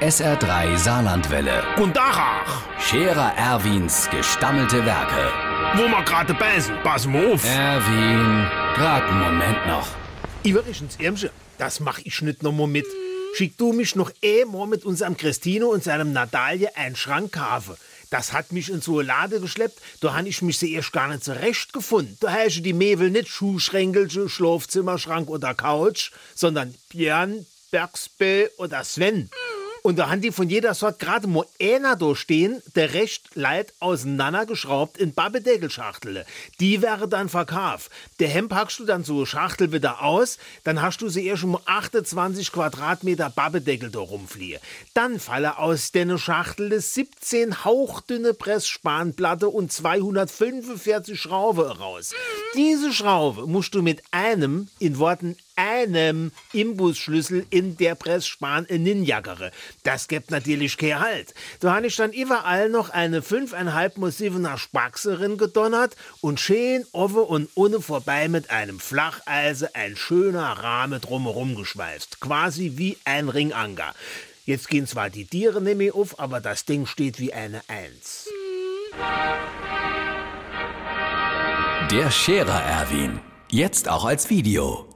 SR3 Saarlandwelle. Und Dachach, Scherer Erwins gestammelte Werke. wo wir gerade beißen, pass mal auf. Erwin, grad einen Moment noch. Übrigens, Irmsche, das mach ich nicht noch mal mit. Schick du mich noch einmal mit unserem Christino und seinem Nadalie einen Schrank kaufen. Das hat mich in so eine Lade geschleppt, da han ich mich zuerst gar nicht zurecht gefunden. Da heiße die Mebel nicht Schuhschränkelche, Schlafzimmerschrank oder Couch, sondern Björn, Bergsbö oder Sven. Und da haben die von jeder Sort gerade mal einer da stehen, der recht leid auseinandergeschraubt in Babbedeckelschachtel. Die wäre dann verkauft. Der Hemd packst du dann so Schachtel wieder aus, dann hast du sie eher schon mal 28 Quadratmeter Babbedeckel da rumfliehen. Dann falle aus deine Schachtel 17 hauchdünne Pressspanplatte und 245 Schrauben raus. Diese Schraube musst du mit einem, in Worten einem Imbusschlüssel in der Pressspan ninjagere. Das gibt natürlich kein Halt. Da habe ich dann überall noch eine 5,5 massivener Spaxerin gedonnert und schön offen und ohne vorbei mit einem Flacheise ein schöner Rahmen drumherum geschweißt. Quasi wie ein Ringanger. Jetzt gehen zwar die Tiere nicht mehr auf, aber das Ding steht wie eine Eins. Der Scherer Erwin. Jetzt auch als Video.